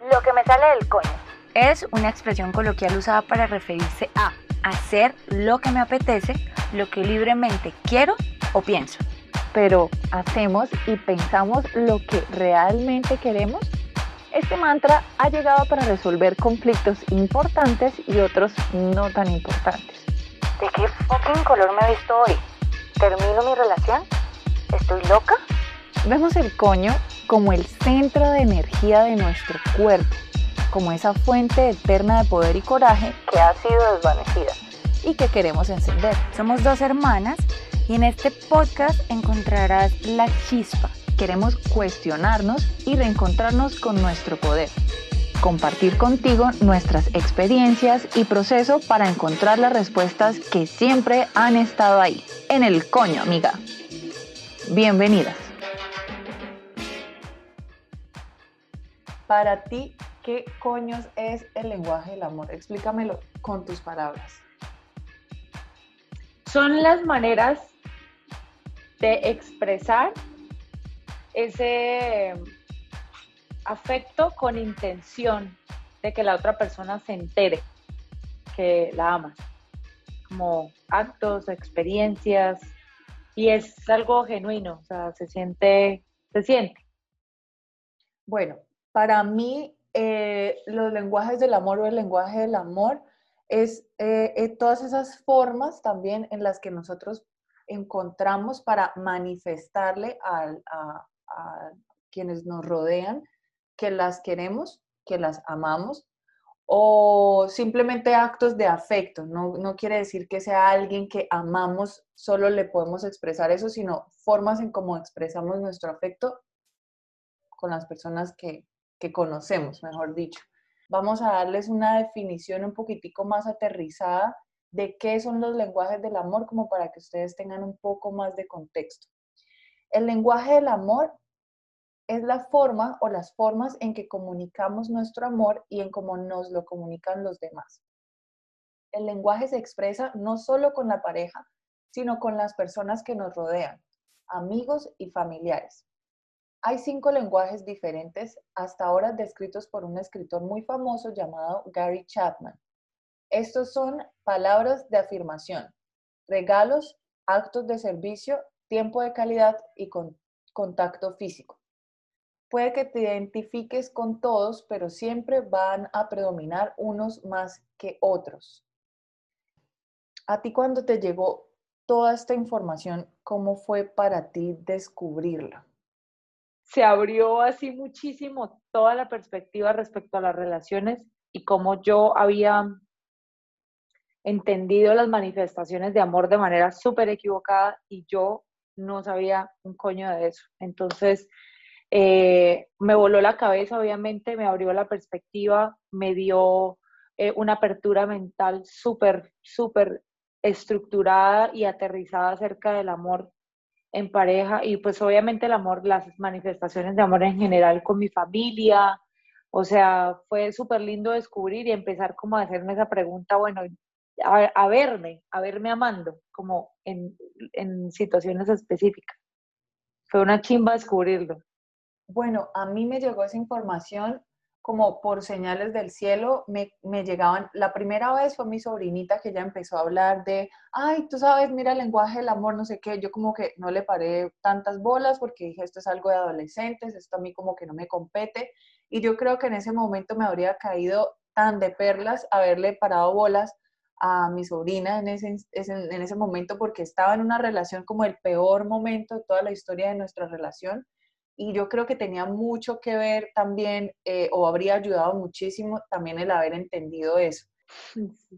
Lo que me sale del coño es una expresión coloquial usada para referirse a hacer lo que me apetece, lo que libremente quiero o pienso. Pero ¿hacemos y pensamos lo que realmente queremos? Este mantra ha llegado para resolver conflictos importantes y otros no tan importantes. ¿De qué fucking color me he visto hoy? ¿Termino mi relación? ¿Estoy loca? Vemos el coño como el centro de energía de nuestro cuerpo, como esa fuente eterna de poder y coraje que ha sido desvanecida y que queremos encender. Somos dos hermanas y en este podcast encontrarás la chispa. Queremos cuestionarnos y reencontrarnos con nuestro poder. Compartir contigo nuestras experiencias y proceso para encontrar las respuestas que siempre han estado ahí. En el coño, amiga. Bienvenidas. Para ti, ¿qué coños es el lenguaje del amor? Explícamelo con tus palabras. Son las maneras de expresar ese afecto con intención de que la otra persona se entere que la amas, como actos, experiencias, y es algo genuino, o sea, se siente, se siente. Bueno, para mí eh, los lenguajes del amor o el lenguaje del amor es eh, eh, todas esas formas también en las que nosotros encontramos para manifestarle a, quienes nos rodean que las queremos, que las amamos, o simplemente actos de afecto. No, no, quiere decir que sea alguien que amamos, solo le podemos expresar eso, sino formas en cómo expresamos nuestro afecto con las personas que, que conocemos, mejor dicho. Vamos a darles una definición un poquitico más aterrizada de qué son los lenguajes del amor, como para que ustedes tengan un poco más de contexto. El lenguaje del amor es la forma o las formas en que comunicamos nuestro amor y en cómo nos lo comunican los demás. El lenguaje se expresa no solo con la pareja, sino con las personas que nos rodean, amigos y familiares. Hay cinco lenguajes diferentes hasta ahora descritos por un escritor muy famoso llamado Gary Chapman. Estos son palabras de afirmación, regalos, actos de servicio, tiempo de calidad y contacto físico. Puede que te identifiques con todos, pero siempre van a predominar unos más que otros. A ti cuando te llegó toda esta información, ¿cómo fue para ti descubrirla? Se abrió así muchísimo toda la perspectiva respecto a las relaciones y cómo yo había entendido las manifestaciones de amor de manera súper equivocada y yo no sabía un coño de eso. Entonces, eh, me voló la cabeza, obviamente, me abrió la perspectiva, me dio eh, una apertura mental súper, súper estructurada y aterrizada acerca del amor en pareja y pues obviamente el amor, las manifestaciones de amor en general con mi familia, o sea, fue súper lindo descubrir y empezar como a hacerme esa pregunta, bueno, a, verme, a verme amando, como en, en situaciones específicas. Fue una chimba descubrirlo. Bueno, a mí me llegó esa información como por señales del cielo, me, me, llegaban, la primera vez fue mi sobrinita que ya empezó a hablar de, ay, tú sabes, mira el lenguaje del amor, no sé qué, yo como que no le paré tantas bolas porque dije, esto es algo de adolescentes, esto a mí como que no me compete, y yo creo que en ese momento me habría caído tan de perlas haberle parado bolas a mi sobrina en ese, en ese momento porque estaba en una relación como el peor momento de toda la historia de nuestra relación y yo creo que tenía mucho que ver también, eh, o habría ayudado muchísimo también el haber entendido eso.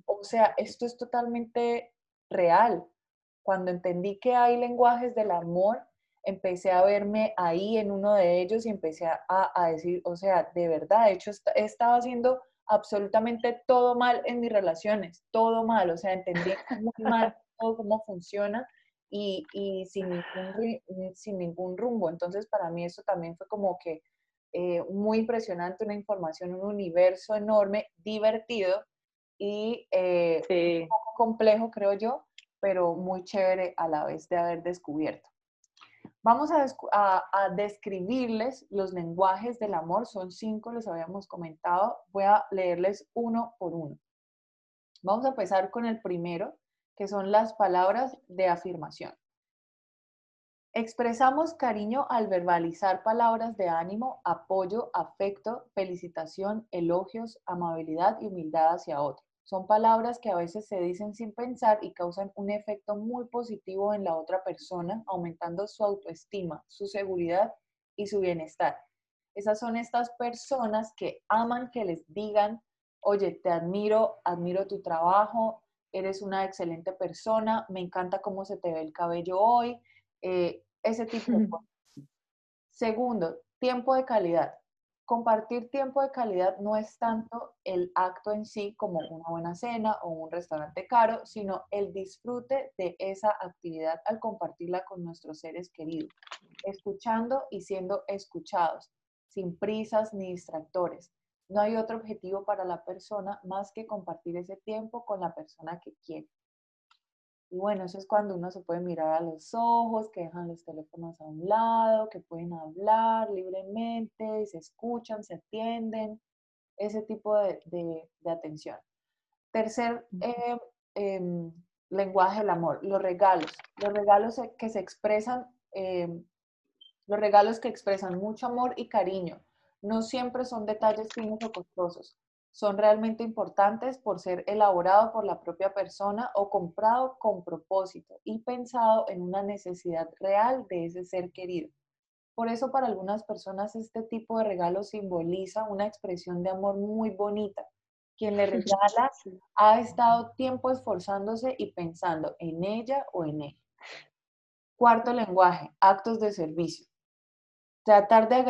O sea, esto es totalmente real. Cuando entendí que hay lenguajes del amor, empecé a verme ahí en uno de ellos y empecé a, a decir, o sea, de verdad, de hecho, he estado haciendo absolutamente todo mal en mis relaciones, todo mal, o sea, entendí muy mal todo cómo funciona y, y sin, ningún, mm, sin ningún rumbo. Entonces, para mí eso también fue como que eh, muy impresionante, una información, un universo enorme, divertido y eh, un poco complejo, creo yo, pero muy chévere a la vez de haber descubierto. Vamos a, describirles los lenguajes del amor. Son cinco, los habíamos comentado. Voy a leerles uno por uno. Vamos a empezar con el primero, que son las palabras de afirmación. Expresamos cariño al verbalizar palabras de ánimo, apoyo, afecto, felicitación, elogios, amabilidad y humildad hacia otro. Son palabras que a veces se dicen sin pensar y causan un efecto muy positivo en la otra persona, aumentando su autoestima, su seguridad y su bienestar. Esas son estas personas que aman que les digan, oye, te admiro, admiro tu trabajo, eres una excelente persona, me encanta cómo se te ve el cabello hoy, eh, ese tipo de cosas. Segundo, tiempo de calidad. Compartir tiempo de calidad no es tanto el acto en sí como una buena cena o un restaurante caro, sino el disfrute de esa actividad al compartirla con nuestros seres queridos, escuchando y siendo escuchados, sin prisas ni distractores. No hay otro objetivo para la persona más que compartir ese tiempo con la persona que quiere. Y bueno, eso es cuando uno se puede mirar a los ojos, que dejan los teléfonos a un lado, que pueden hablar libremente, se escuchan, se atienden, ese tipo de, atención. Tercer eh, em, lenguaje del amor, los regalos. Los regalos que se expresan, em, los regalos que expresan mucho amor y cariño. No siempre son detalles finos o costosos son realmente importantes por ser elaborado por la propia persona o comprado con propósito y pensado en una necesidad real de ese ser querido. Por eso para algunas personas este tipo de regalo simboliza una expresión de amor muy bonita. Quien le regala ha estado tiempo esforzándose y pensando en ella o en él. Cuarto lenguaje, actos de servicio. Tratar de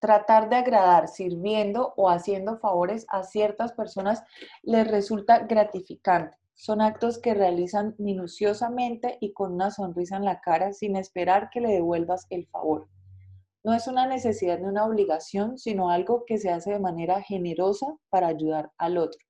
tratar de agradar sirviendo o haciendo favores a ciertas personas les resulta gratificante. Son actos que realizan minuciosamente y con una sonrisa en la cara sin esperar que le devuelvas el favor. No es una necesidad ni una obligación, sino algo que se hace de manera generosa para ayudar al otro.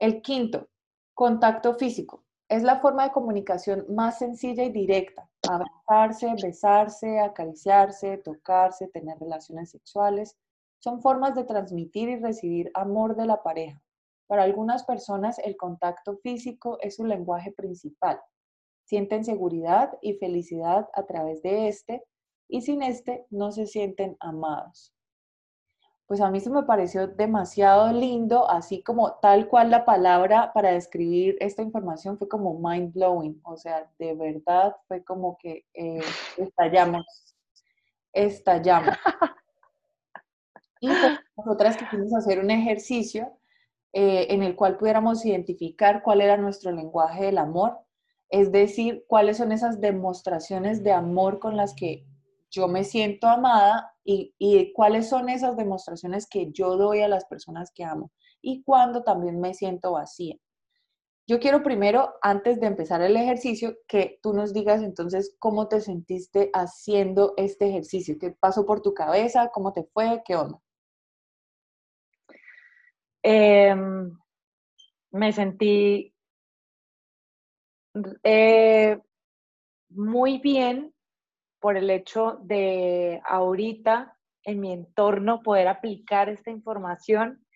El quinto, contacto físico. Es la forma de comunicación más sencilla y directa. Abrazarse, besarse, acariciarse, tocarse, tener relaciones sexuales. Son formas de transmitir y recibir amor de la pareja. Para algunas personas el contacto físico es su lenguaje principal. Sienten seguridad y felicidad a través de este y sin este no se sienten amados pues a mí se me pareció demasiado lindo, así como tal cual la palabra para describir esta información fue como mind blowing, o sea, de verdad fue como que eh, estallamos, estallamos. Y pues, nosotras quisimos hacer un ejercicio eh, en el cual pudiéramos identificar cuál era nuestro lenguaje del amor, es decir, cuáles son esas demostraciones de amor con las que yo me siento amada y, cuáles son esas demostraciones que yo doy a las personas que amo y cuándo también me siento vacía. Yo quiero primero, antes de empezar el ejercicio, que tú nos digas entonces cómo te sentiste haciendo este ejercicio, qué pasó por tu cabeza, cómo te fue, qué onda. Em, me sentí eh, muy bien por el hecho de ahorita en mi entorno poder aplicar esta información,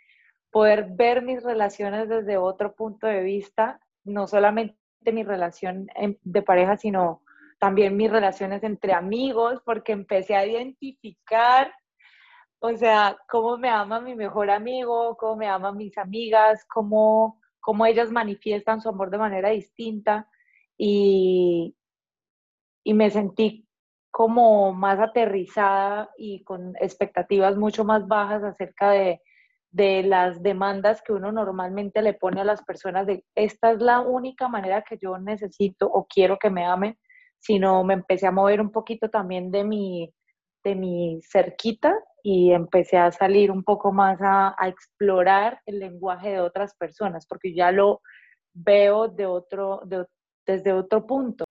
poder ver mis relaciones desde otro punto de vista, no solamente mi relación de pareja, sino también mis relaciones entre amigos, porque empecé a identificar, o sea, cómo me ama mi mejor amigo, cómo me aman mis amigas, cómo, cómo ellas manifiestan su amor de manera distinta y, y me sentí como más aterrizada y con expectativas mucho más bajas acerca de, las demandas que uno normalmente le pone a las personas de esta es la única manera que yo necesito o quiero que me amen, sino me empecé a mover un poquito también de mi, de mi cerquita y empecé a salir un poco más a, explorar el lenguaje de otras personas, porque ya lo veo de otro, desde otro punto.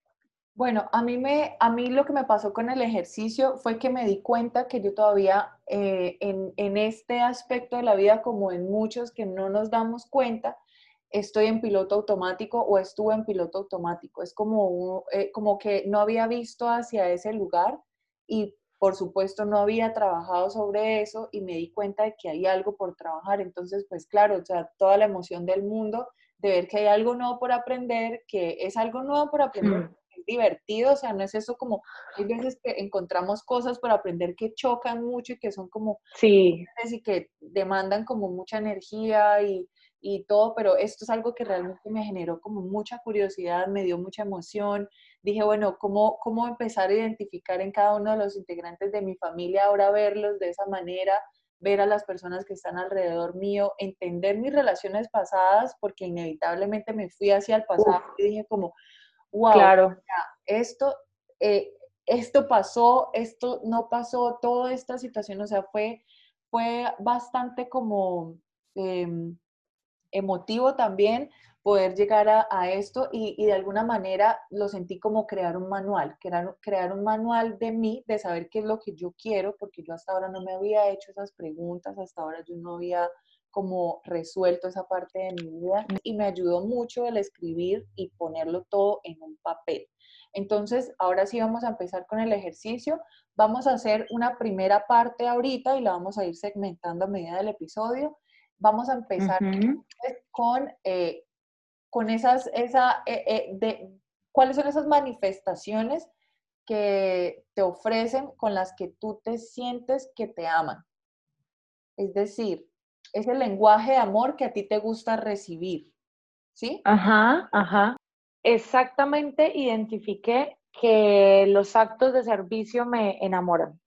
Bueno, a mí, me, a mí lo que me pasó con el ejercicio fue que me di cuenta que yo todavía eh, en, este aspecto de la vida, como en muchos que no nos damos cuenta, estoy en piloto automático o estuve en piloto automático. Es como, eh, como que no había visto hacia ese lugar y por supuesto no había trabajado sobre eso y me di cuenta de que hay algo por trabajar. Entonces, pues claro, o sea, toda la emoción del mundo de ver que hay algo nuevo por aprender, que es algo nuevo por aprender. Es divertido, o sea, no es eso como, hay veces que encontramos cosas por aprender que chocan mucho y que son como, sí. y que demandan como mucha energía y, y todo, pero esto es algo que realmente me generó como mucha curiosidad, me dio mucha emoción. Dije, bueno, ¿cómo, cómo empezar a identificar en cada uno de los integrantes de mi familia, ahora verlos de esa manera, ver a las personas que están alrededor mío, entender mis relaciones pasadas, porque inevitablemente me fui hacia el pasado y dije como, wow, claro. esto, eh, esto pasó, esto no pasó, toda esta situación, o sea, fue, fue bastante como... Em, emotivo también poder llegar a, esto y, de alguna manera lo sentí como crear un manual, crear, crear un manual de mí, de saber qué es lo que yo quiero, porque yo hasta ahora no me había hecho esas preguntas, hasta ahora yo no había como resuelto esa parte de mi vida y me ayudó mucho el escribir y ponerlo todo en un papel. Entonces, ahora sí vamos a empezar con el ejercicio. Vamos a hacer una primera parte ahorita y la vamos a ir segmentando a medida del episodio. Vamos a empezar con, eh, con esas, esa, eh, eh, de, cuáles son esas manifestaciones que te ofrecen con las que tú te sientes que te aman. Es decir, es el lenguaje de amor que a ti te gusta recibir. ¿Sí? Ajá, ajá. Exactamente identifiqué que los actos de servicio me enamoran.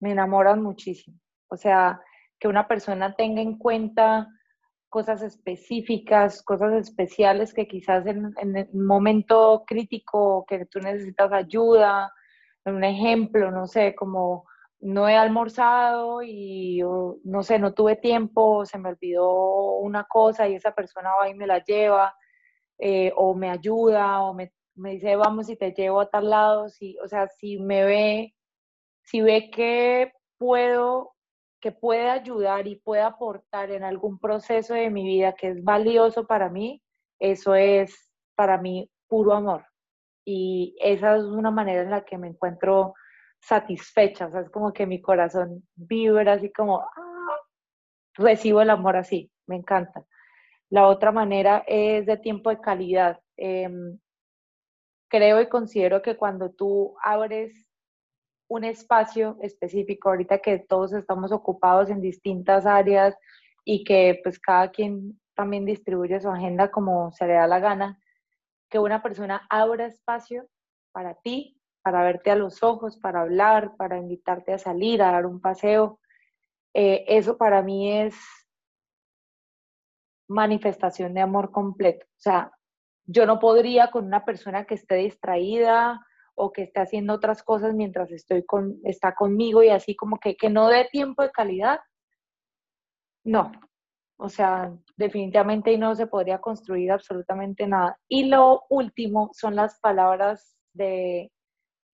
Me enamoran muchísimo. O sea, que una persona tenga en cuenta cosas específicas, cosas especiales que quizás en, en un momento crítico que tú necesitas ayuda, un ejemplo, no sé, como no he almorzado y no sé, no tuve tiempo, se me olvidó una cosa y esa persona va y me la lleva, eh, o me ayuda, o me, me, dice, vamos y te llevo a tal lado, si, o sea, si me ve, si ve que puedo que puede ayudar y puede aportar en algún proceso de mi vida que es valioso para mí, eso es para mí puro amor. Y esa es una manera en la que me encuentro satisfecha, o sea, es como que mi corazón vibra así como, ah, recibo el amor así, me encanta. La otra manera es de tiempo de calidad. Em, creo y considero que cuando tú abres un espacio específico, ahorita que todos estamos ocupados en distintas áreas y que pues cada quien también distribuye su agenda como se le da la gana, que una persona abra espacio para ti, para verte a los ojos, para hablar, para invitarte a salir, a dar un paseo, eh, eso para mí es manifestación de amor completo. O sea, yo no podría con una persona que esté distraída, o que esté haciendo otras cosas mientras estoy con, está conmigo y así como que, que no dé tiempo de calidad, no. O sea, definitivamente no se podría construir absolutamente nada. Y lo último son las palabras de,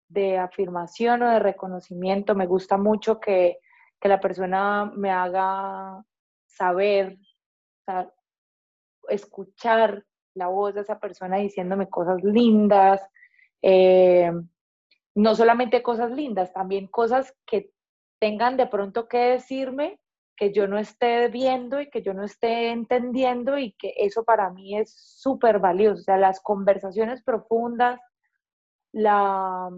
de afirmación o de reconocimiento. Me gusta mucho que, que la persona me haga saber, escuchar la voz de esa persona diciéndome cosas lindas, eh, no solamente cosas lindas, también cosas que tengan de pronto que decirme que yo no esté viendo y que yo no esté entendiendo y que eso para mí es súper valioso. O sea, las conversaciones profundas, la,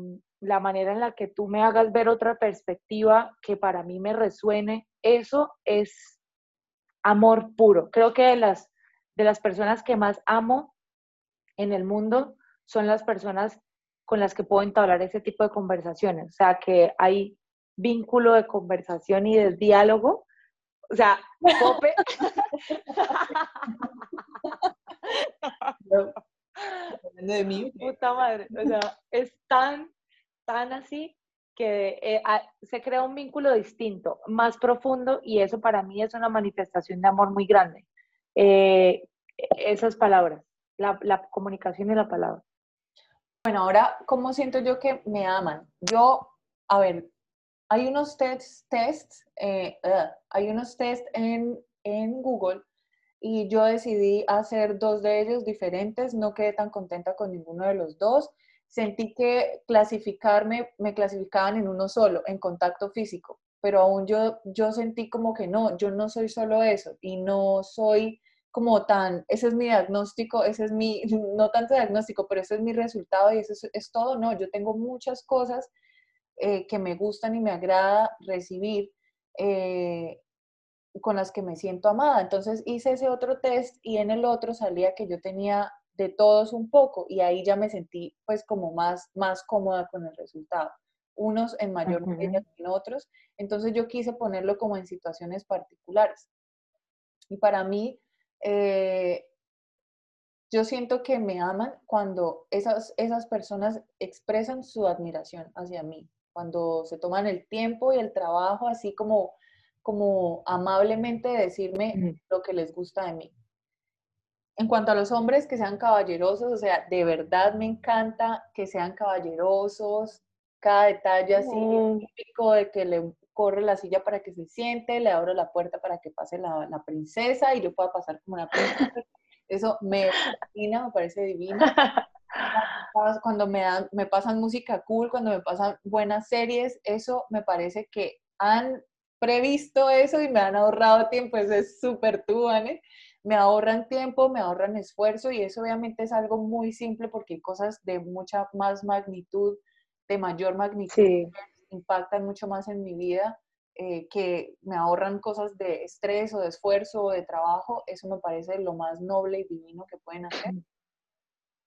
la, manera en la que tú me hagas ver otra perspectiva que para mí me resuene, eso es amor puro. Creo que de las, de las personas que más amo en el mundo son las personas con las que puedo entablar ese tipo de conversaciones. O sea, que hay vínculo de conversación y de diálogo. O sea, Pope. de mí. Puta madre. O sea, es tan, tan así que eh, se crea un vínculo distinto, más profundo, y eso para mí es una manifestación de amor muy grande. Eh, esas palabras, la, la comunicación y la palabra. Bueno, ahora, ¿cómo siento yo que me aman? Yo, a ver, hay unos tests, tests eh, hay unos tests en, en Google y yo decidí hacer dos de ellos diferentes, no quedé tan contenta con ninguno de los dos. sentí que clasificarme, me clasificaban en uno solo, en contacto físico, pero aún yo, yo sentí como que no, yo no soy solo eso y no soy como tan, ese es mi diagnóstico, ese es mi, no tanto diagnóstico, pero ese es mi resultado y eso es, todo, no, yo tengo muchas cosas eh, que me gustan y me agrada recibir. Eh, con las que me siento amada. Entonces hice ese otro test y en el otro salía que yo tenía de todos un poco y ahí ya me sentí pues como más, más cómoda con el resultado. Unos en mayor medida que en otros. Entonces yo quise ponerlo como en situaciones particulares. Y para mí, eh, yo siento que me aman cuando esas, esas personas expresan su admiración hacia mí, cuando se toman el tiempo y el trabajo así como como amablemente decirme lo que les gusta de mí. En cuanto a los hombres, que sean caballerosos, o sea, de verdad me encanta que sean caballerosos, cada detalle así, típico de que le corre la silla para que se siente, le abro la puerta para que pase la, la princesa y yo pueda pasar como una princesa. Eso me fascina, me parece divino. Cuando me, dan, me pasan música cool, cuando me pasan buenas series, eso me parece que han previsto eso y me han ahorrado tiempo, eso es súper tú, Me ahorran tiempo, me ahorran esfuerzo y eso obviamente es algo muy simple porque hay cosas de mucha más magnitud, de mayor magnitud, que impactan mucho más en mi vida, eh, que me ahorran cosas de estrés o de esfuerzo o de trabajo. Eso me parece lo más noble y divino que pueden hacer.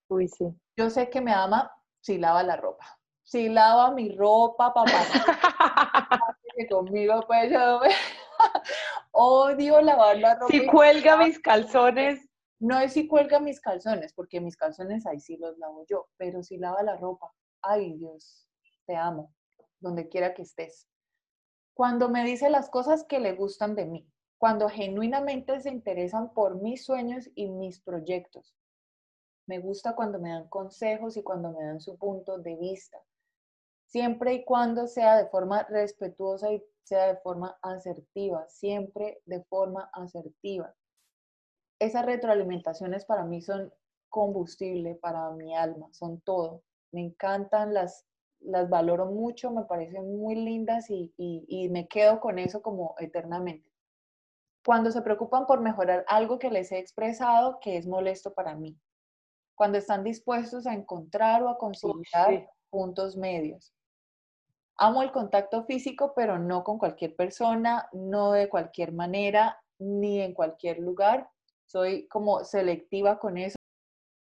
Uy, sí. Yo sé que me ama si lava la ropa. Si lava mi ropa, papá. conmigo pues yo odio lavar la ropa. Si cuelga mis calzones. No es si cuelga mis calzones, porque mis calzones ahí sí los lavo yo, pero si lava la ropa, ay Dios, te amo, donde quiera que estés. Cuando me dice las cosas que le gustan de mí, cuando genuinamente se interesan por mis sueños y mis proyectos. Me gusta cuando me dan consejos y cuando me dan su punto de vista siempre y cuando sea de forma respetuosa y sea de forma asertiva, siempre de forma asertiva. Esas retroalimentaciones para mí son combustible para mi alma, son todo. Me encantan, las, las valoro mucho, me parecen muy lindas y, y me quedo con eso como eternamente. Cuando se preocupan por mejorar algo que les he expresado que es molesto para mí. Cuando están dispuestos a encontrar o a conciliar puntos medios amo el contacto físico, pero no con cualquier persona, no de cualquier manera, ni en cualquier lugar. Soy como selectiva con eso.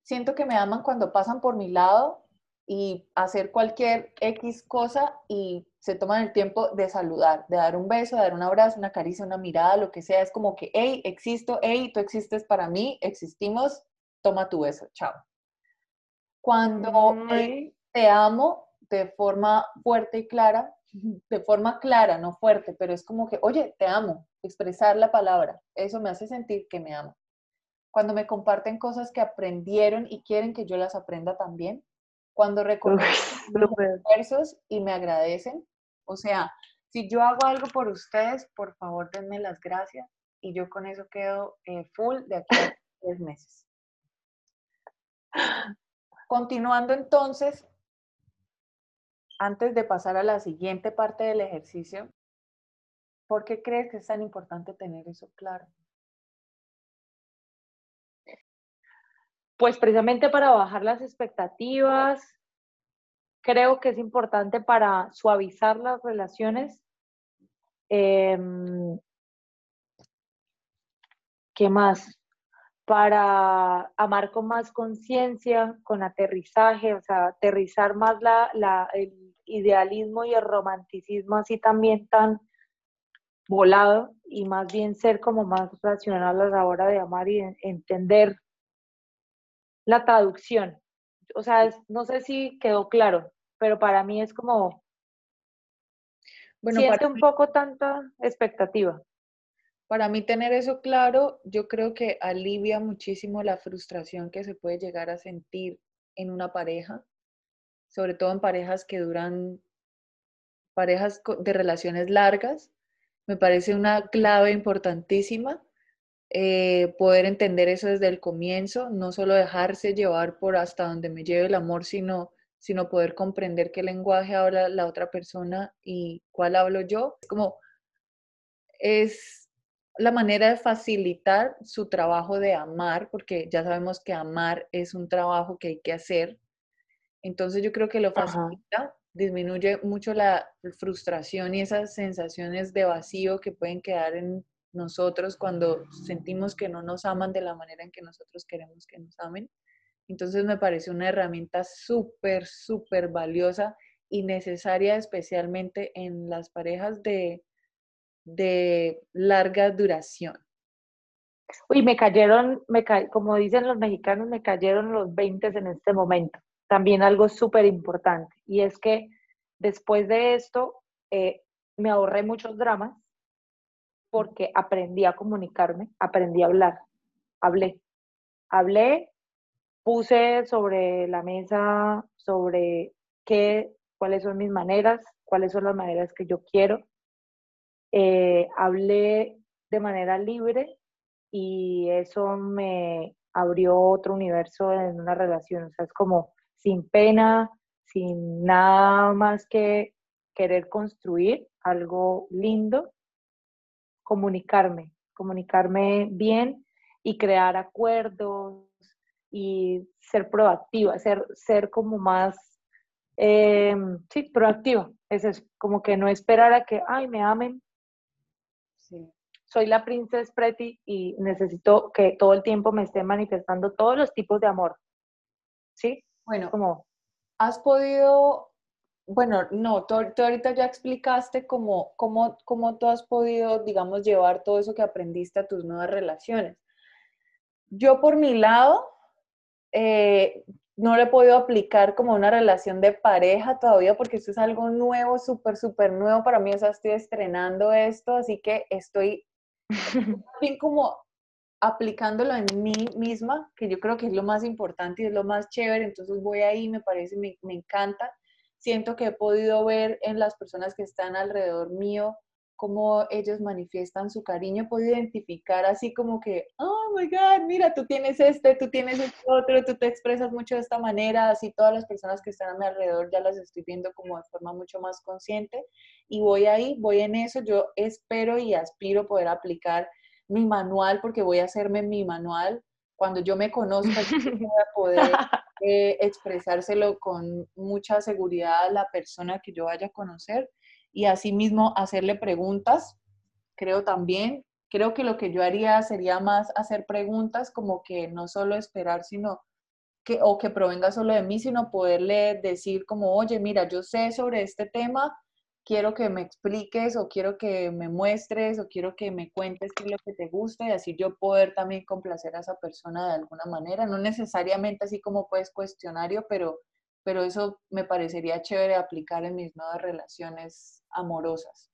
Siento que me aman cuando pasan por mi lado y hacer cualquier X cosa y se toman el tiempo de saludar, de dar un beso, de dar un abrazo, una caricia, una mirada, lo que sea. Es como que, hey, existo, hey, tú existes para mí, existimos, toma tu beso, chao. Cuando te amo, de forma fuerte y clara, de forma clara, no fuerte, pero es como que, oye, te amo, expresar la palabra, eso me hace sentir que me amo. Cuando me comparten cosas que aprendieron y quieren que yo las aprenda también, cuando reconocen los esfuerzos y me agradecen, o sea, si yo hago algo por ustedes, por favor denme las gracias y yo con eso quedo eh, full de aquí a tres meses. Continuando entonces, antes de pasar a la siguiente parte del ejercicio, ¿por qué crees que es tan importante tener eso claro? Pues precisamente para bajar las expectativas, creo que es importante para suavizar las relaciones. Em, ¿Qué más? Para amar con más conciencia, con aterrizaje, o sea, aterrizar más la, el, idealismo y el romanticismo así también tan volado y más bien ser como más racional a la hora de amar y entender la traducción. O sea, no sé si quedó claro, pero para mí es como bueno, siente un poco tanta expectativa. Para mí tener eso claro, yo creo que alivia muchísimo la frustración que se puede llegar a sentir en una pareja sobre todo en parejas que duran, parejas de relaciones largas, me parece una clave importantísima eh, poder entender eso desde el comienzo, no solo dejarse llevar por hasta donde me lleve el amor, sino sino poder comprender qué lenguaje habla la otra persona y cuál hablo yo. Como, es la manera de facilitar su trabajo de amar, porque ya sabemos que amar es un trabajo que hay que hacer. Entonces yo creo que lo facilita, disminuye mucho la frustración y esas sensaciones de vacío que pueden quedar en nosotros cuando sentimos que no nos aman de la manera en que nosotros queremos que nos amen. Entonces me parece una herramienta súper, súper valiosa y necesaria especialmente en las parejas de, de larga duración. Uy, me cayeron, me como dicen los mexicanos, me cayeron los 20 en este momento. También algo súper importante. Y es que después de esto eh, me ahorré muchos dramas porque aprendí a comunicarme, aprendí a hablar. Hablé. Hablé puse sobre la mesa sobre qué, cuáles son mis maneras, cuáles son las maneras que yo quiero. Eh, hablé de manera libre y eso me abrió otro universo en una relación. O sea, es como sin pena, sin nada más que querer construir algo lindo, comunicarme, comunicarme bien y crear acuerdos, y ser proactiva, ser, ser como más, eh, sí, proactiva. Es eso, como que no esperar a que, ay, me amen. Sí. Soy la princesa pretty y necesito que todo el tiempo me esté manifestando todos los tipos de amor. ¿Sí? Bueno, como... Has podido, bueno, no, tú, ahorita ya explicaste cómo, cómo, cómo tú has podido, digamos, llevar todo eso que aprendiste a tus nuevas relaciones. Yo por mi lado, eh, no lo he podido aplicar como una relación de pareja todavía porque esto es algo nuevo, súper, súper nuevo para mí. O sea, estoy estrenando esto, así que estoy bien como aplicándolo en mí misma, que yo creo que es lo más importante y es lo más chévere. Entonces voy ahí, me parece, me, me encanta. Siento que he podido ver en las personas que están alrededor mío cómo ellos manifiestan su cariño, he podido identificar así como que, oh my God, mira, tú tienes este, tú tienes este otro, tú te expresas mucho de esta manera, así todas las personas que están a mi alrededor ya las estoy viendo como de forma mucho más consciente y voy ahí, voy en eso, yo espero y aspiro poder aplicar mi manual porque voy a hacerme mi manual. Cuando yo me conozca, yo voy a poder eh, expresárselo con mucha seguridad a la persona que yo vaya a conocer y asimismo hacerle preguntas, creo también. Creo que lo que yo haría sería más hacer preguntas como que no solo esperar, sino que, o que provenga solo de mí, sino poderle decir como, oye, mira, yo sé sobre este tema, quiero que me expliques o quiero que me muestres o quiero que me cuentes qué es lo que te gusta y así yo poder también complacer a esa persona de alguna manera, no necesariamente así como pues cuestionario, pero pero eso me parecería chévere aplicar en mis nuevas relaciones amorosas.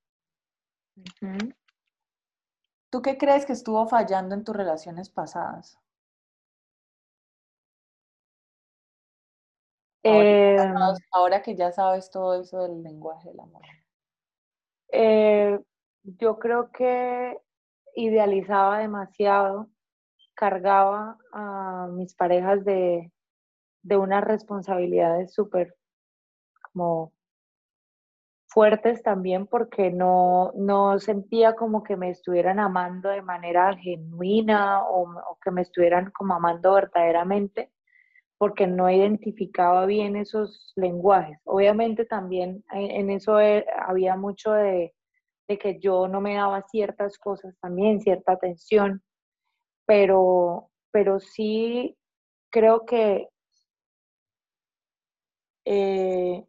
¿Tú qué crees que estuvo fallando en tus relaciones pasadas? Ahora, que ya sabes todo eso del lenguaje del amor. Eh, yo creo que idealizaba demasiado, cargaba a mis parejas de, de unas responsabilidades súper como fuertes también porque no, no sentía como que me estuvieran amando de manera genuina o, que me estuvieran como amando verdaderamente porque no identificaba bien esos lenguajes. Obviamente también en eso e, había mucho de, que yo no me daba ciertas cosas también, cierta atención, pero, pero sí creo que eh,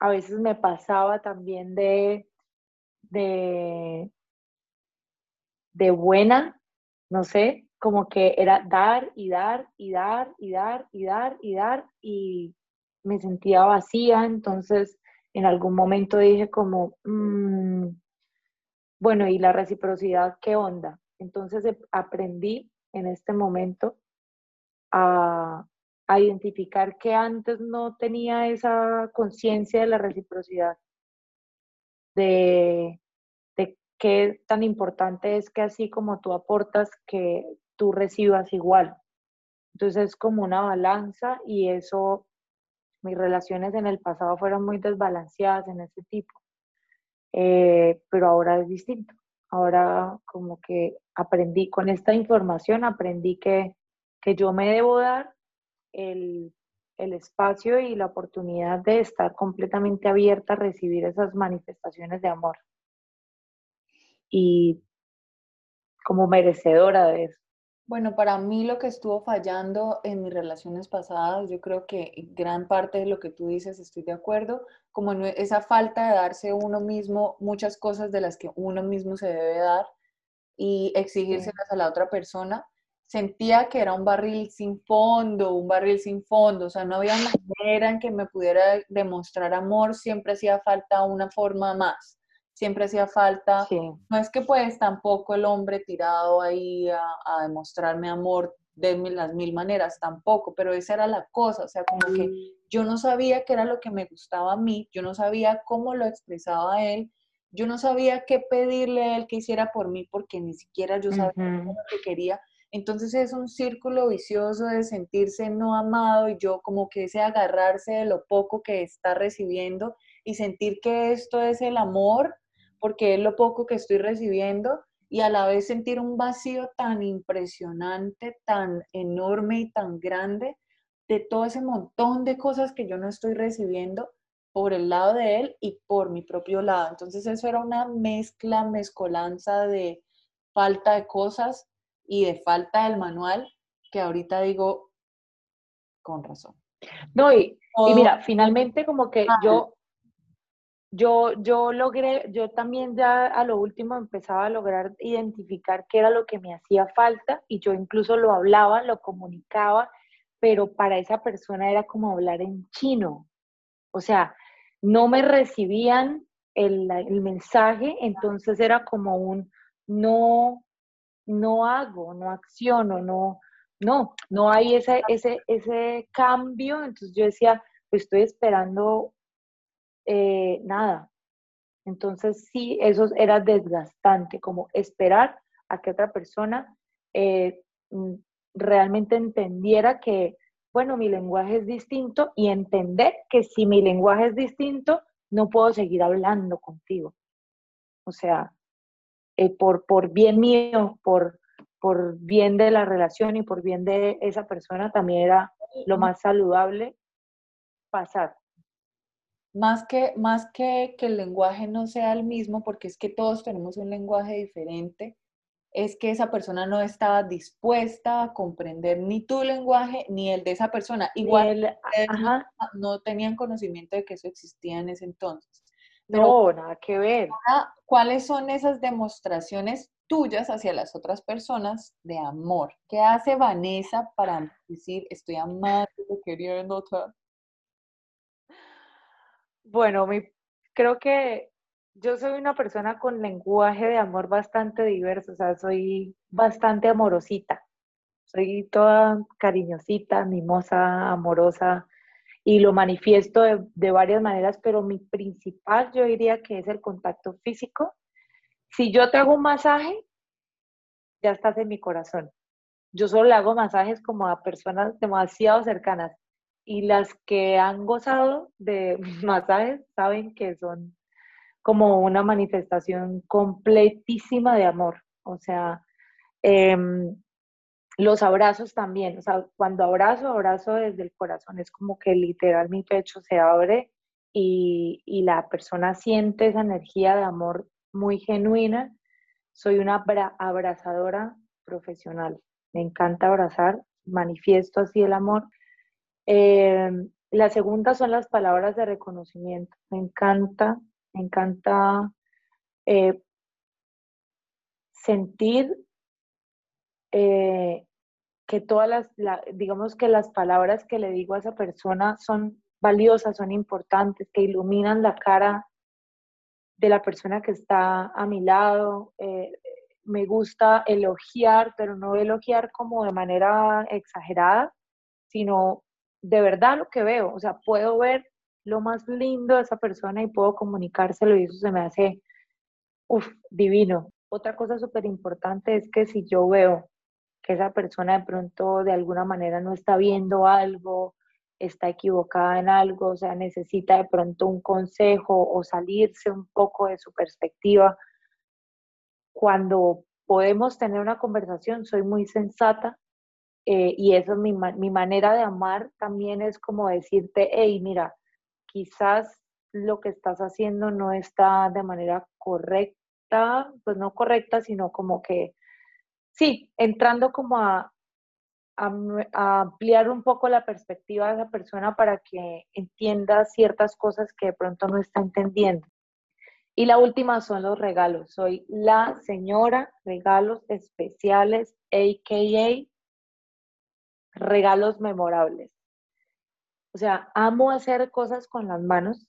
a veces me pasaba también de, de buena, no sé, como que era dar y dar y dar y dar y dar y dar y me sentía vacía, entonces en algún momento dije como, mm, bueno, ¿y la reciprocidad qué onda? Entonces aprendí en este momento a, a identificar que antes no tenía esa conciencia de la reciprocidad, de, de qué tan importante es que así como tú aportas, que tú recibas igual. Entonces es como una balanza y eso mis relaciones en el pasado fueron muy desbalanceadas en ese tipo, eh, pero ahora es distinto. Ahora como que aprendí, con esta información aprendí que, que yo me debo dar el, el espacio y la oportunidad de estar completamente abierta a recibir esas manifestaciones de amor. Y como merecedora de eso. Bueno, para mí lo que estuvo fallando en mis relaciones pasadas, yo creo que gran parte de lo que tú dices estoy de acuerdo, como esa falta de darse uno mismo muchas cosas de las que uno mismo se debe dar y exigírselas a la otra persona. Sentía que era un barril sin fondo, un barril sin fondo, o sea, no había manera en que me pudiera demostrar amor, siempre hacía falta una forma más siempre hacía falta. No es que pues tampoco el hombre tirado ahí a, demostrarme amor de las mil maneras, tampoco, pero esa era la cosa, o sea, como que yo no sabía qué era lo que me gustaba a mí, yo no sabía cómo lo expresaba él, yo no sabía qué pedirle a él que hiciera por mí porque ni siquiera yo sabía lo que quería. Entonces es un círculo vicioso de sentirse no amado y yo como que ese agarrarse de lo poco que está recibiendo y sentir que esto es el amor porque es lo poco que estoy recibiendo y a la vez sentir un vacío tan impresionante, tan enorme y tan grande de todo ese montón de cosas que yo no estoy recibiendo por el lado de él y por mi propio lado. Entonces eso era una mezcla, mezcolanza de falta de cosas y de falta del manual que ahorita digo con razón. No, y, y mira, finalmente como que yo yo, yo logré, yo también ya a lo último empezaba a lograr identificar qué era lo que me hacía falta y yo incluso lo hablaba, lo comunicaba, pero para esa persona era como hablar en chino. O sea, no me recibían el, el mensaje, entonces era como un no, no hago, no acciono, no, no, no hay ese, ese, ese cambio. Entonces yo decía, pues estoy esperando eh, nada. Entonces sí, eso era desgastante, como esperar a que otra persona eh, mm, realmente entendiera que, bueno, mi lenguaje es distinto y entender que si mi lenguaje es distinto, no puedo seguir hablando contigo. O sea, eh, por, por bien mío, por, por bien de la relación y por bien de esa persona, también era lo más saludable pasar más que, más que que el lenguaje no sea el mismo, porque es que todos tenemos un lenguaje diferente, es que esa persona no estaba dispuesta a comprender ni tu lenguaje ni el de esa persona. Igual no, tenían conocimiento de que eso existía en ese entonces. no, nada que ver. ¿Cuáles son esas demostraciones tuyas hacia las otras personas de amor? ¿Qué hace Vanessa para decir, estoy amando, queriendo, bueno, mi, creo que yo soy una persona con lenguaje de amor bastante diverso, o sea, soy bastante amorosita. Soy toda cariñosita, mimosa, amorosa y lo manifiesto de, varias maneras, pero mi principal yo diría que es el contacto físico. Si yo te hago un masaje, ya estás en mi corazón. Yo solo le hago masajes como a personas demasiado cercanas y las que han gozado de masajes saben que son como una manifestación completísima de amor. O sea, em, los abrazos también, o sea, cuando abrazo, abrazo desde el corazón, es como que literal mi pecho se abre y, y la persona siente esa energía de amor muy genuina. Soy una abrazadora profesional, me encanta abrazar, manifiesto así el amor eh, la segunda son las palabras de reconocimiento. Me encanta, me encanta eh, sentir eh, que todas las, digamos que las palabras que le digo a esa persona son valiosas, son importantes, que iluminan la cara de la persona que está a mi lado. me gusta elogiar, pero no elogiar como de manera exagerada, sino de verdad lo que veo, o sea, puedo ver lo más lindo de esa persona y puedo comunicárselo y eso se me hace, uff, divino. Otra cosa súper importante es que si yo veo que esa persona de pronto de alguna manera no está viendo algo está equivocada en algo, o sea, necesita de pronto un consejo o salirse un poco de su perspectiva. Cuando podemos tener una conversación, soy muy sensata eh, y eso es mi, mi manera de amar también es como decirte, hey, mira, quizás lo que estás haciendo no está de manera correcta, pues no correcta, sino como que, sí, entrando como a, a, ampliar un poco la perspectiva de esa persona para que entienda ciertas cosas que de pronto no está entendiendo. Y la última son los regalos. Soy la señora regalos especiales, a.k.a. regalos memorables. O sea, amo hacer cosas con las manos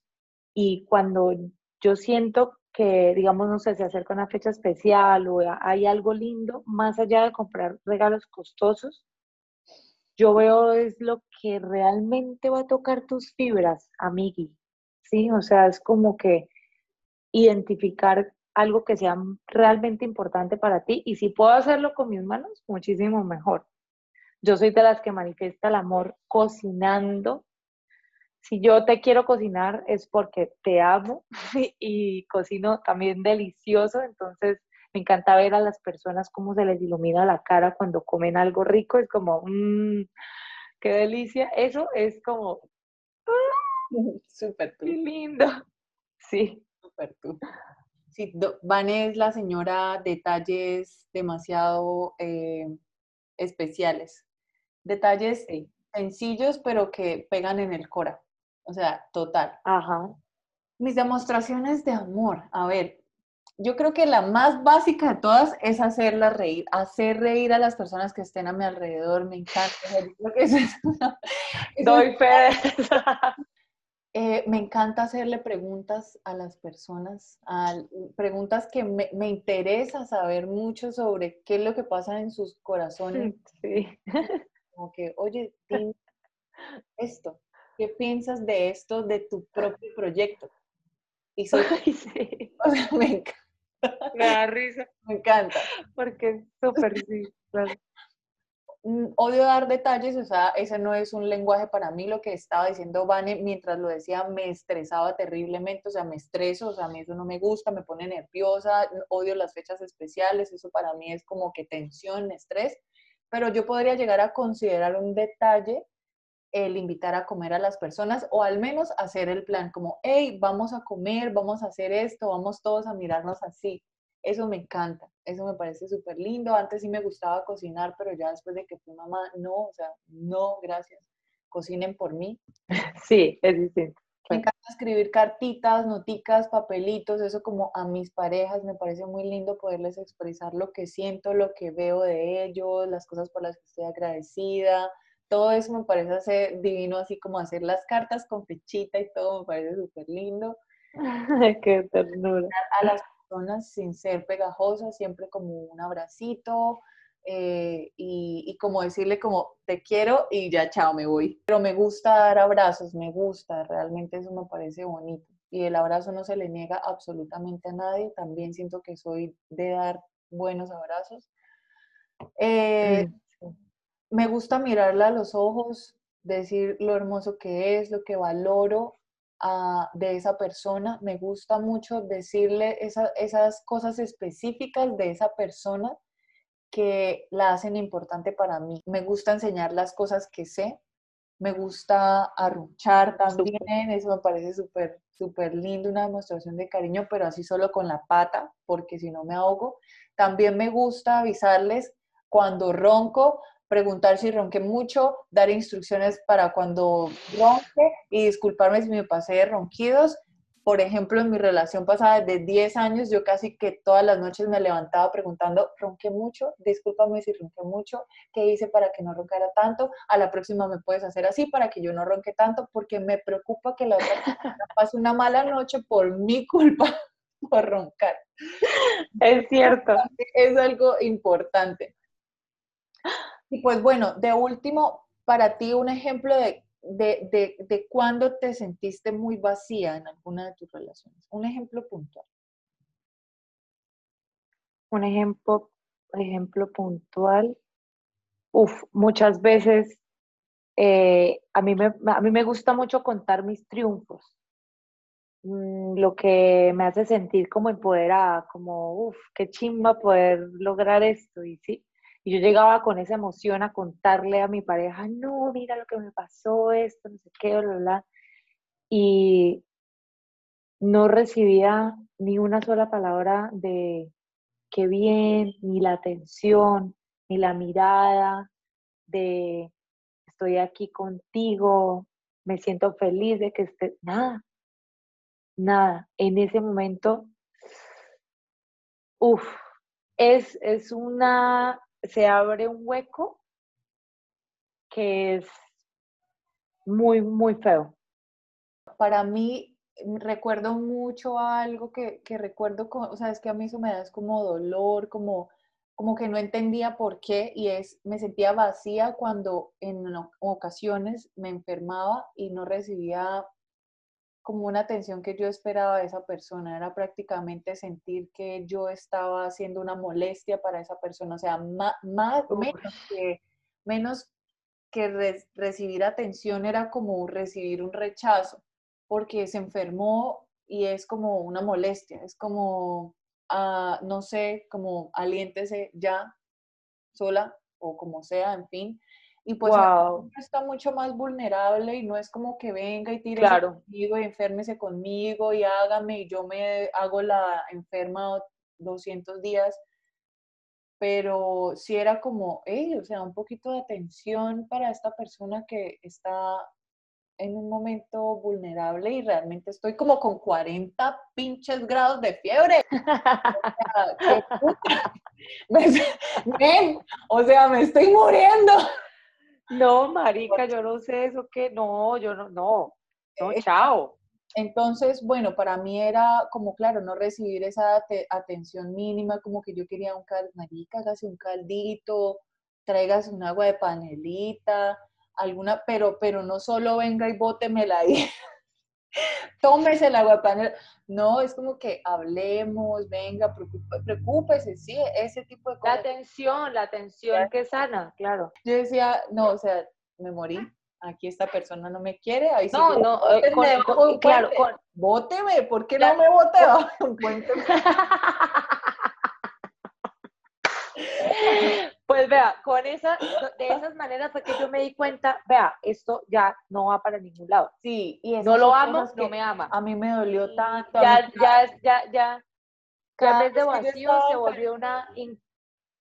y cuando yo siento que, digamos, no sé, se acerca una fecha especial o hay algo lindo, más allá de comprar regalos costosos, yo veo es lo que realmente va a tocar tus fibras, amigui, ¿sí? O sea, es como que identificar algo que sea realmente importante para ti y si puedo hacerlo con mis manos, muchísimo mejor. Yo soy de las que manifiesta el amor cocinando. Si yo te quiero cocinar es porque te amo y cocino también delicioso, entonces me encanta ver a las personas cómo se les ilumina la cara cuando comen algo rico. Es como, mmm, qué delicia. Eso es como, súper Qué lindo. Sí. Súper tú. Sí, Van es la señora detalles demasiado eh, especiales. Detalles sencillos, pero que pegan en el cora. O sea, total. Ajá. Mis demostraciones de amor. A ver, yo creo que la más básica de todas es hacerla reír, hacer reír a las personas que estén a mi alrededor, me encanta. Doy fe. Eh, me encanta hacerle preguntas a las personas, preguntas que me, me, interesa saber mucho sobre qué es lo que pasa en sus corazones. Sí. Como que, oye, esto, ¿qué piensas de esto, de tu propio proyecto? Y soy, sí. me encanta. Me da risa. Me encanta. Porque es súper, sí, mm, Odio dar detalles, o sea, ese no es un lenguaje para mí. Lo que estaba diciendo Vane mientras lo decía me estresaba terriblemente, o sea, me estreso, o sea, a mí eso no me gusta, me pone nerviosa, odio las fechas especiales, eso para mí es como que tensión, estrés. Pero yo podría llegar a considerar un detalle el invitar a comer a las personas o al menos hacer el plan como, hey, vamos a comer, vamos a hacer esto, vamos todos a mirarnos así. Eso me encanta, eso me parece súper lindo. Antes sí me gustaba cocinar, pero ya después de que fui mamá, no, o sea, no, gracias. Cocinen por mí. Sí, es distinto. Escribir cartitas, noticas, papelitos, eso como a mis parejas, me parece muy lindo poderles expresar lo que siento, lo que veo de ellos, las cosas por las que estoy agradecida, todo eso me parece hacer divino, así como hacer las cartas con fechita y todo, me parece súper lindo. Qué ternura. A las personas sin ser pegajosas, siempre como un abracito eh, y, y, como decirle como te quiero y ya chao, me voy. Pero me gusta dar abrazos, me gusta, realmente eso me parece bonito. Y el abrazo no se le niega absolutamente a nadie, también siento que soy de dar buenos abrazos. Eh, me gusta mirarla a los ojos, decir lo hermoso que es, lo que valoro ah, de esa persona. Me gusta mucho decirle esas cosas específicas de esa persona que la hacen importante para mí. Me gusta enseñar las cosas que sé. Me gusta arruchar también, eso me parece súper, súper lindo, una demostración de cariño, pero así solo con la pata, porque si no me ahogo. También me gusta avisarles cuando ronco, preguntar si ronqué mucho, dar instrucciones para cuando ronque y disculparme si me pasé de ronquidos. Por ejemplo, en mi relación pasada de 10 años, yo casi que todas las noches me levantaba preguntando, ¿ronqué mucho? Discúlpame si ronqué mucho. ¿Qué hice para que no roncara tanto? A la próxima me puedes hacer así para que yo no ronque tanto, porque me preocupa que la otra persona pase una mala noche por mi culpa por roncar. Es cierto. Es algo importante. Y pues bueno, de último, para ti un ejemplo de, de, de, cuándo te sentiste muy vacía en alguna de tus relaciones. Un ejemplo puntual. Un ejemplo, ejemplo puntual. Uf, muchas veces eh, a, mí me, a mí me gusta mucho contar mis triunfos, mm, lo que me hace sentir como empoderada, como, uff, qué chimba poder lograr esto, y sí. Y yo llegaba con esa emoción a contarle a mi pareja, no, mira lo que me pasó, esto, no sé qué, bla, bla. Y no recibía ni una sola palabra de qué bien, ni la atención, ni la mirada de estoy aquí contigo, me siento feliz de que esté, nada, nada. En ese momento, uff, es, es una, se abre un hueco que es muy, muy feo. Para mí, recuerdo mucho algo que, que recuerdo, o sea, es que a mí eso me da como dolor, como como que no entendía por qué y es, me sentía vacía cuando en ocasiones me enfermaba y no recibía como una atención que yo esperaba de esa persona, era prácticamente sentir que yo estaba haciendo una molestia para esa persona, o sea, más, menos que, menos que recibir atención era como recibir un rechazo, porque se enfermó y es como una molestia, es como no sé, como aliéntese ya sola o como sea, en fin. Y pues está mucho más vulnerable y no es como que venga y tire conmigo y enférmese conmigo y hágame y yo me hago la enferma 200 días. Pero sí era como, hey, o sea, un poquito de atención para esta persona que está en un momento vulnerable y realmente estoy como con 40 pinches grados de fiebre. O sea, me estoy muriendo. No, marica, yo no sé eso que, no, yo no, no, no, chao. Entonces, bueno, para mí era como, claro, no recibir esa atención mínima, como que yo quería un cal, marica, hágase un caldito, traigas un agua de panelita, alguna, pero, pero no solo venga y bótemela ahí, tómese el agua panel. No, es como que hablemos, venga, preocúpese, sí, ese tipo de cosas. La atención, la atención que sana, claro. Yo decía, no, o sea, me morí, aquí esta persona no me quiere, ahí no, sí, no, eh, con, claro, con, bóteme, ¿por qué no me bote Pues vea, con esa, de esas maneras fue que yo me di cuenta, vea, esto ya no va para ningún lado. Sí, y no lo amo, no me ama. A mí me dolió tanto. Ya, ya, ya, ya, cada vez de vacío se volvió una...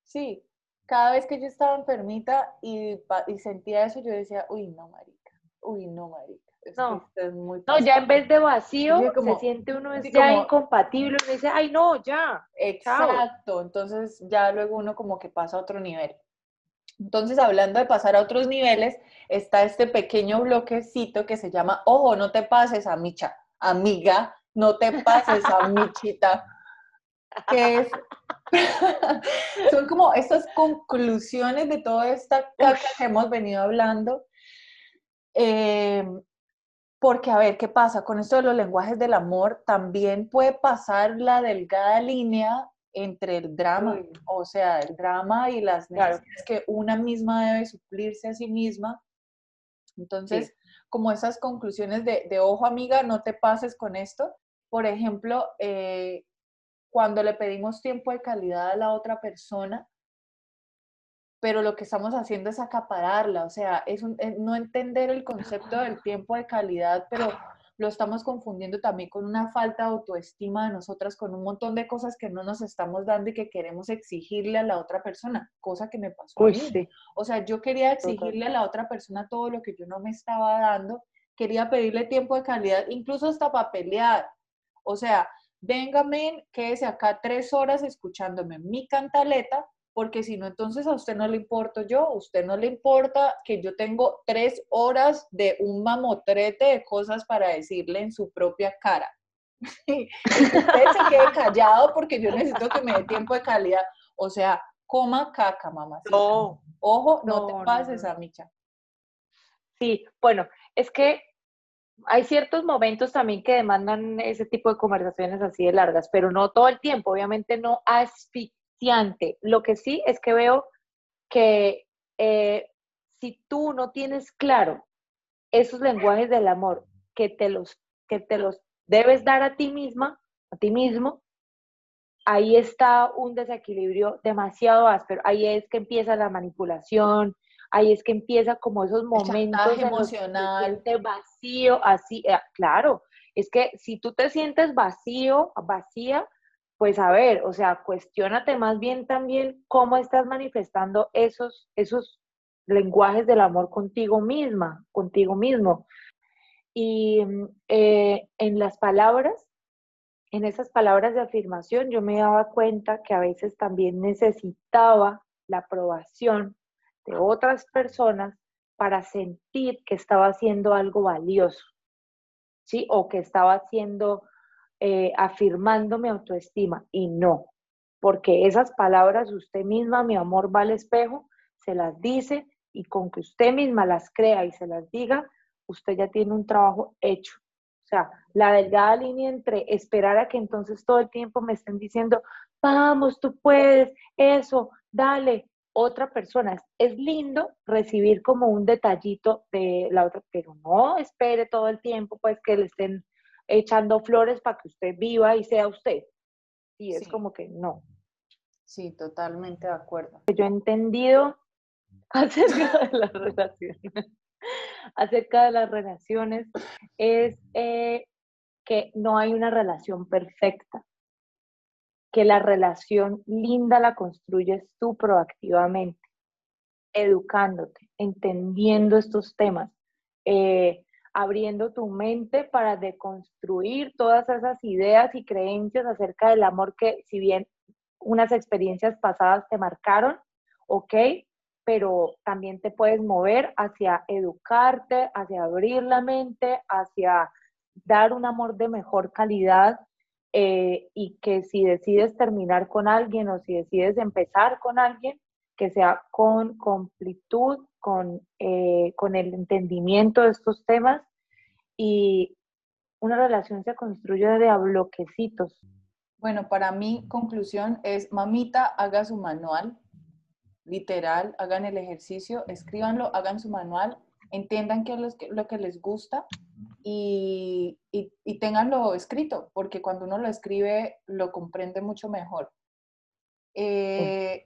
Sí, cada vez que yo estaba enfermita y, y sentía eso, yo decía, uy, no, marica, uy, no, marica no, no, ya en vez de vacío, se siente uno es ya incompatible, uno dice, ay, no, ya. Exacto, entonces ya luego uno como que pasa a otro nivel. Entonces, hablando de pasar a otros niveles, está este pequeño bloquecito que se llama, ojo, no te pases, amicha, amiga, no te pases, amichita, que es, son como estas conclusiones de toda esta caca que hemos venido hablando. Eh, porque, a ver, ¿qué pasa? Con esto de los lenguajes del amor, también puede pasar la delgada línea entre el drama, o sea, el drama y las necesidades que una misma debe suplirse a sí misma. Entonces, como esas conclusiones de, de, ojo amiga, no te pases con esto. Por ejemplo, eh, cuando le pedimos tiempo de calidad a la otra persona, pero lo que estamos haciendo es acapararla, o sea, es, no entender el concepto del tiempo de calidad, pero lo estamos confundiendo también con una falta de autoestima de nosotras, con un montón de cosas que no nos estamos dando y que queremos exigirle a la otra persona, cosa que me pasó. a mí. O sea, yo quería exigirle a la otra persona todo lo que yo no me estaba dando, quería pedirle tiempo de calidad, incluso hasta para pelear. O sea, véngame, quédese acá tres horas escuchándome mi cantaleta porque si no, entonces a usted no le importo yo, a usted no le importa que yo tengo tres horas de un mamotrete de cosas para decirle en su propia cara. y usted se quede callado porque yo necesito que me dé tiempo de calidad. O sea, coma caca, mamá. No. Ojo, no, te pases, a Micha. Sí, bueno, es que hay ciertos momentos también que demandan ese tipo de conversaciones así de largas, pero no todo el tiempo, obviamente no lo que sí es que veo que eh, si tú no tienes claro esos lenguajes del amor que te los, que te los debes dar a ti misma, a ti mismo, ahí está un desequilibrio demasiado áspero. Ahí es que empieza la manipulación, ahí es que empieza como esos momentos emocional, de vacío, así, eh, claro, es que si tú te sientes vacío, vacía, pues a ver, o sea, cuestionate más bien también cómo estás manifestando esos, esos lenguajes del amor contigo misma, contigo mismo. Y mm, eh, en las palabras, en esas palabras de afirmación, yo me daba cuenta que a veces también necesitaba la aprobación de otras personas para sentir que estaba haciendo algo valioso, ¿sí? O que estaba haciendo, eh, afirmando mi autoestima. Y no, porque esas palabras usted misma, mi amor va al espejo, se las dice y con que usted misma las crea y se las diga, usted ya tiene un trabajo hecho. O sea, la delgada línea entre esperar a que entonces todo el tiempo me estén diciendo, vamos, tú puedes, eso, dale, otra persona. Es lindo recibir como un detallito de la otra, pero no espere todo el tiempo pues que le estén echando flores para que usted viva y sea usted. Y es como que no. Sí, totalmente de acuerdo. Yo he entendido acerca de las relaciones, acerca de las relaciones, es eh, que no hay una relación perfecta, que la relación linda la construyes tú proactivamente, educándote, entendiendo estos temas, eh, abriendo tu mente para deconstruir todas esas ideas y creencias acerca del amor que si bien unas experiencias pasadas te marcaron, ok, pero también te puedes mover hacia educarte, hacia abrir la mente, hacia dar un amor de mejor calidad eh, y que si decides terminar con alguien o si decides empezar con alguien, que sea con completud, con, eh, con el entendimiento de estos temas y una relación se construye de a bloquecitos. Bueno, para mí, conclusión es, mamita, haga su manual, literal, hagan el ejercicio, escríbanlo, hagan su manual, entiendan qué es lo que, les gusta y, y, tenganlo escrito, porque cuando uno lo escribe lo comprende mucho mejor. Eh,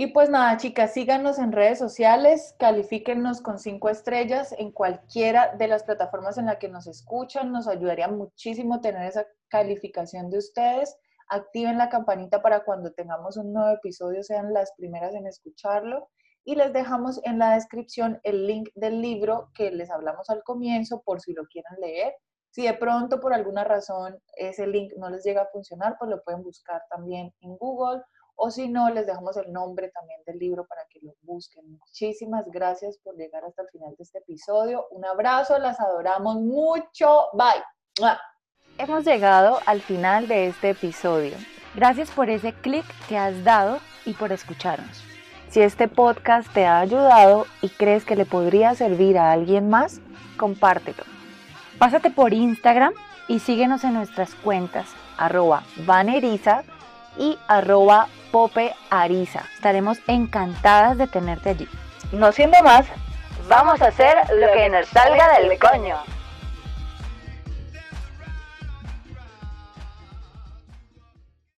y pues nada, chicas, síganos en redes sociales, califíquennos con cinco estrellas en cualquiera de las plataformas en las que nos escuchan, nos ayudaría muchísimo tener esa calificación de ustedes activen la campanita para cuando tengamos un nuevo episodio sean las primeras en escucharlo. Y les dejamos en la descripción el link del libro que les hablamos al comienzo por si lo quieren leer. Si de pronto por alguna razón ese link no les llega a funcionar, pues lo pueden buscar también en Google o si no, les dejamos el nombre también del libro para que lo busquen. Muchísimas gracias por llegar hasta el final de este episodio. Un abrazo, las adoramos mucho. Bye. Hemos llegado al final de este episodio. Gracias por ese clic que has dado y por escucharnos. Si este podcast te ha ayudado y crees que le podría servir a alguien más, compártelo. Pásate por Instagram y síguenos en nuestras cuentas arroba vaneriza y arroba popeariza. Estaremos encantadas de tenerte allí. No siendo más, vamos a hacer lo que nos salga del coño.